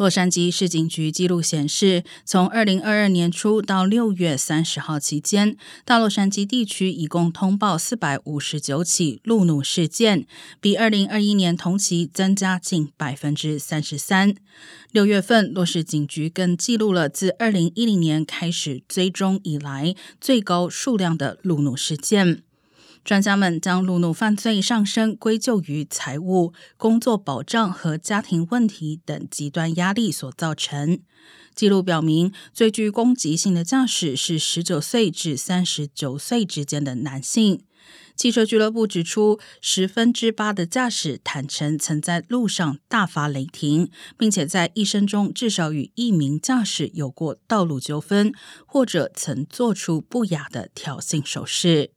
洛杉矶市警局记录显示，从二零二二年初到六月三十号期间，大洛杉矶地区一共通报四百五十九起路怒事件，比二零二一年同期增加近百分之三十三。六月份，洛市警局更记录了自二零一零年开始追踪以来最高数量的路怒事件。专家们将路怒犯罪上升归咎于财务、工作保障和家庭问题等极端压力所造成。记录表明，最具攻击性的驾驶是十九岁至三十九岁之间的男性。汽车俱乐部指出，十分之八的驾驶坦诚曾在路上大发雷霆，并且在一生中至少与一名驾驶有过道路纠纷，或者曾做出不雅的挑衅手势。